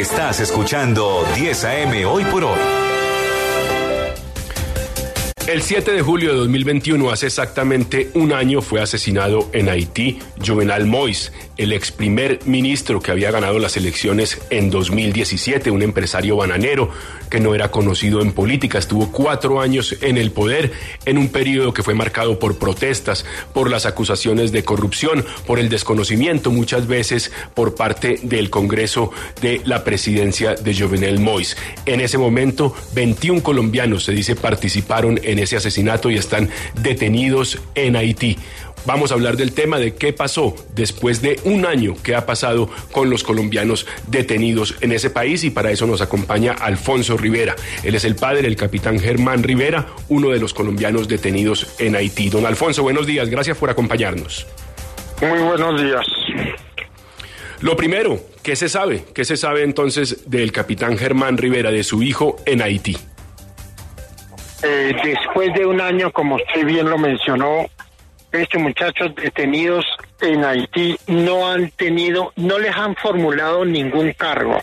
Estás escuchando 10 AM hoy por hoy. El 7 de julio de 2021, hace exactamente un año, fue asesinado en Haití Jovenal Mois, el ex primer ministro que había ganado las elecciones en 2017, un empresario bananero que no era conocido en política. Estuvo cuatro años en el poder en un periodo que fue marcado por protestas, por las acusaciones de corrupción, por el desconocimiento muchas veces por parte del Congreso de la presidencia de Jovenel Mois. En ese momento, 21 colombianos, se dice, participaron en ese asesinato y están detenidos en Haití. Vamos a hablar del tema de qué pasó después de un año que ha pasado con los colombianos detenidos en ese país y para eso nos acompaña Alfonso Rivera. Él es el padre del capitán Germán Rivera, uno de los colombianos detenidos en Haití. Don Alfonso, buenos días, gracias por acompañarnos. Muy buenos días. Lo primero, ¿qué se sabe? ¿Qué se sabe entonces del capitán Germán Rivera, de su hijo en Haití? Eh, después de un año, como usted bien lo mencionó, estos muchachos detenidos en Haití no han tenido, no les han formulado ningún cargo,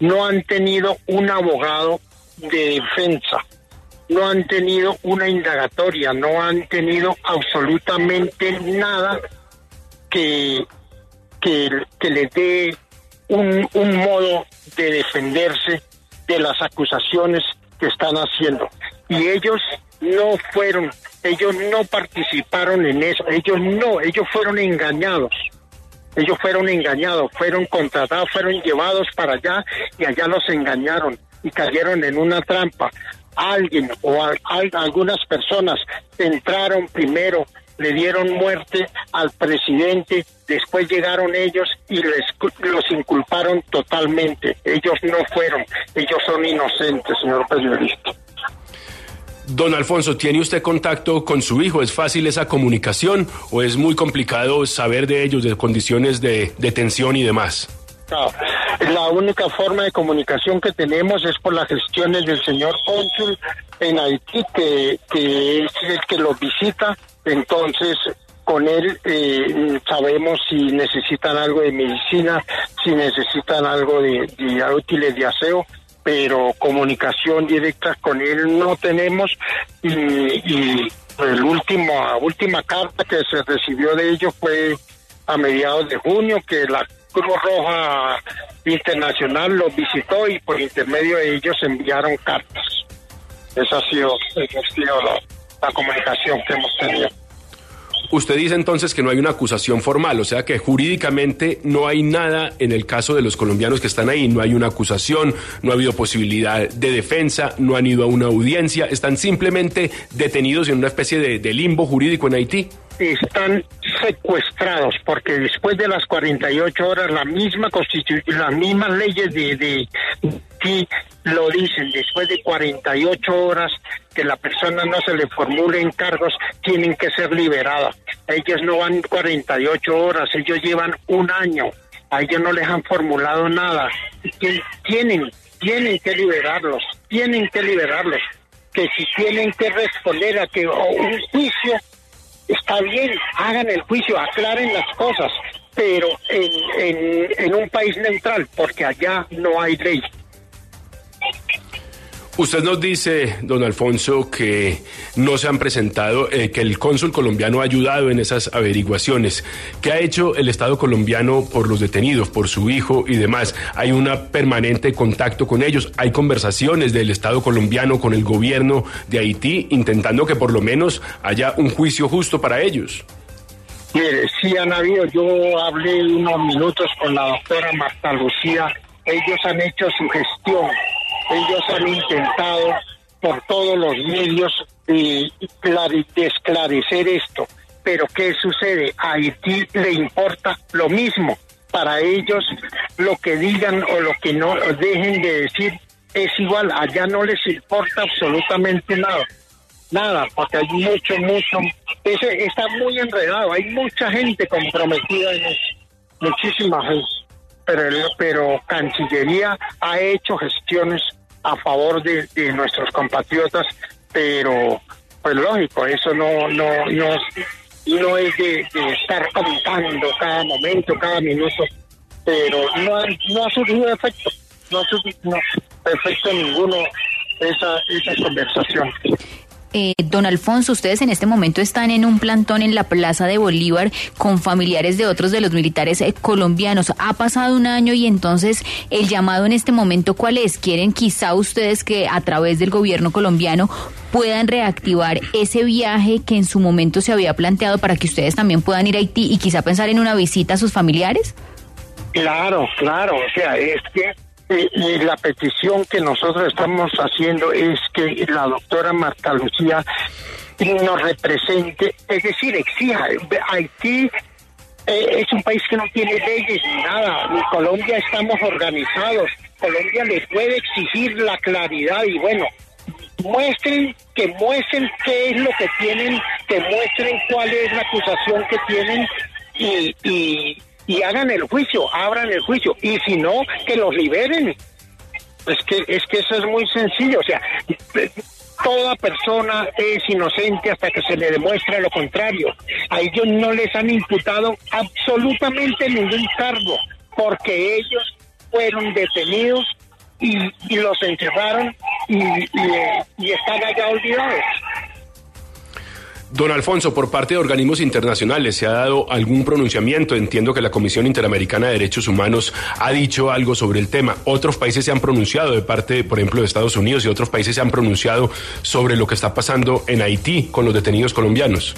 no han tenido un abogado de defensa, no han tenido una indagatoria, no han tenido absolutamente nada que, que, que les dé un, un modo de defenderse de las acusaciones que están haciendo y ellos no fueron, ellos no participaron en eso, ellos no, ellos fueron engañados. Ellos fueron engañados, fueron contratados, fueron llevados para allá y allá los engañaron y cayeron en una trampa. Alguien o algunas personas entraron primero, le dieron muerte al presidente, después llegaron ellos y les, los inculparon totalmente. Ellos no fueron, ellos son inocentes, señor periodista. Don Alfonso, ¿tiene usted contacto con su hijo? ¿Es fácil esa comunicación o es muy complicado saber de ellos, de condiciones de detención y demás? La única forma de comunicación que tenemos es por las gestiones del señor cónsul en Haití, que, es el que los visita. Entonces, con él eh, sabemos si necesitan algo de medicina, si necesitan algo de, de útiles de aseo pero comunicación directa con él no tenemos y, y el último, la última carta que se recibió de ellos fue a mediados de junio que la Cruz Roja Internacional los visitó y por intermedio de ellos enviaron cartas. Esa ha sido, la comunicación que hemos tenido. Usted dice entonces que no hay una acusación formal, o sea que jurídicamente no hay nada en el caso de los colombianos que están ahí, no hay una acusación, no ha habido posibilidad de defensa, no han ido a una audiencia, están simplemente detenidos en una especie de, limbo jurídico en Haití. Están secuestrados porque después de las 48 horas la misma constitución, las mismas leyes de, de, lo dicen, después de 48 horas que la persona no se le formulen cargos, tienen que ser liberadas. Ellos no van 48 horas, ellos llevan un año, a ellos no les han formulado nada. Tienen, tienen que liberarlos, tienen que liberarlos. Que si tienen que responder a que un juicio está bien, hagan el juicio, aclaren las cosas, pero en, en, en un país neutral, porque allá no hay ley. Usted nos dice, don Alfonso, que no se han presentado, eh, que el cónsul colombiano ha ayudado en esas averiguaciones. ¿Qué ha hecho el Estado colombiano por los detenidos, por su hijo y demás? ¿Hay un permanente contacto con ellos? ¿Hay conversaciones del Estado colombiano con el gobierno de Haití intentando que por lo menos haya un juicio justo para ellos? Mire, sí han. Yo hablé unos minutos con la doctora Marta Lucía. Ellos han hecho su gestión ellos han intentado por todos los medios de, esclarecer esto. Pero ¿qué sucede? A Haití le importa lo mismo. Para ellos lo que digan o lo que no dejen de decir es igual. Allá no les importa absolutamente nada. Nada, porque hay mucho, mucho. Ese está muy enredado. Hay mucha gente comprometida en eso. Muchísima gente. Pero, pero Cancillería ha hecho gestiones a favor de, nuestros compatriotas, pero pues lógico, eso no, no, no, no es de, estar contando cada momento, cada minuto pero no, no ha surgido efecto, no ha surgido no, efecto ninguno esa, esa conversación. Eh, don Alfonso, ustedes en este momento están en un plantón en la Plaza de Bolívar con familiares de otros de los militares eh, colombianos. Ha pasado un año y entonces el llamado en este momento, ¿cuál es? ¿Quieren quizá ustedes que a través del gobierno colombiano puedan reactivar ese viaje que en su momento se había planteado para que ustedes también puedan ir a Haití y quizá pensar en una visita a sus familiares? Claro, claro, o sea, es que eh, y la petición que nosotros estamos haciendo es que la doctora Marta Lucía nos represente, es decir, exija. Haití eh, es un país que no tiene leyes ni nada. En Colombia estamos organizados. Colombia le puede exigir la claridad y bueno, muestren, que muestren qué es lo que tienen, que muestren cuál es la acusación que tienen y, y, y hagan el juicio, abran el juicio. Y si no, que los liberen. Es que, es que eso es muy sencillo. O sea, toda persona es inocente hasta que se le demuestra lo contrario. A ellos no les han imputado absolutamente ningún cargo porque ellos fueron detenidos y, los encerraron y, y, y están allá olvidados. Don Alfonso, por parte de organismos internacionales, ¿se ha dado algún pronunciamiento? Entiendo que la Comisión Interamericana de Derechos Humanos ha dicho algo sobre el tema. Otros países se han pronunciado de parte, por ejemplo, de Estados Unidos y otros países se han pronunciado sobre lo que está pasando en Haití con los detenidos colombianos.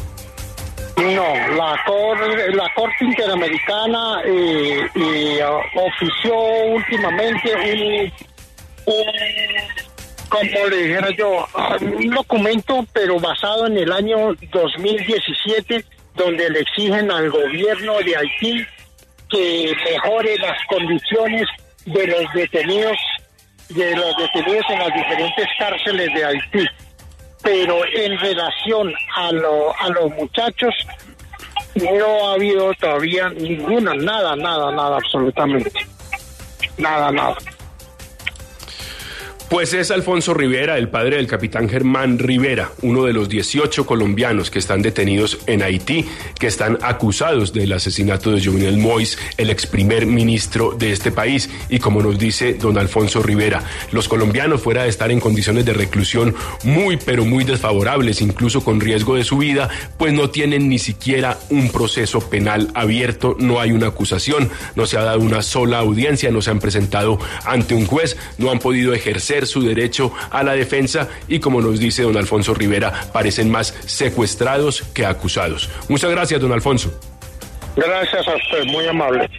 No, la, cor, la Corte Interamericana eh, eh, ofició últimamente un como le dijera yo, un documento, pero basado en el año 2017, donde le exigen al gobierno de Haití que mejore las condiciones de los detenidos, de los detenidos en las diferentes cárceles de Haití. Pero en relación a, lo, a los muchachos, no ha habido todavía ninguna, nada, nada, nada, absolutamente. Nada, nada. Pues es Alfonso Rivera, el padre del capitán Germán Rivera, uno de los 18 colombianos que están detenidos en Haití, que están acusados del asesinato de Jovenel Mois, el ex primer ministro de este país. Y como nos dice don Alfonso Rivera, los colombianos fuera de estar en condiciones de reclusión muy, pero muy desfavorables, incluso con riesgo de su vida, pues no tienen ni siquiera un proceso penal abierto, no hay una acusación, no se ha dado una sola audiencia, no se han presentado ante un juez, no han podido su derecho a la defensa y como nos dice don Alfonso Rivera, parecen más secuestrados que acusados. Muchas gracias, don Alfonso. Gracias a usted, muy amable.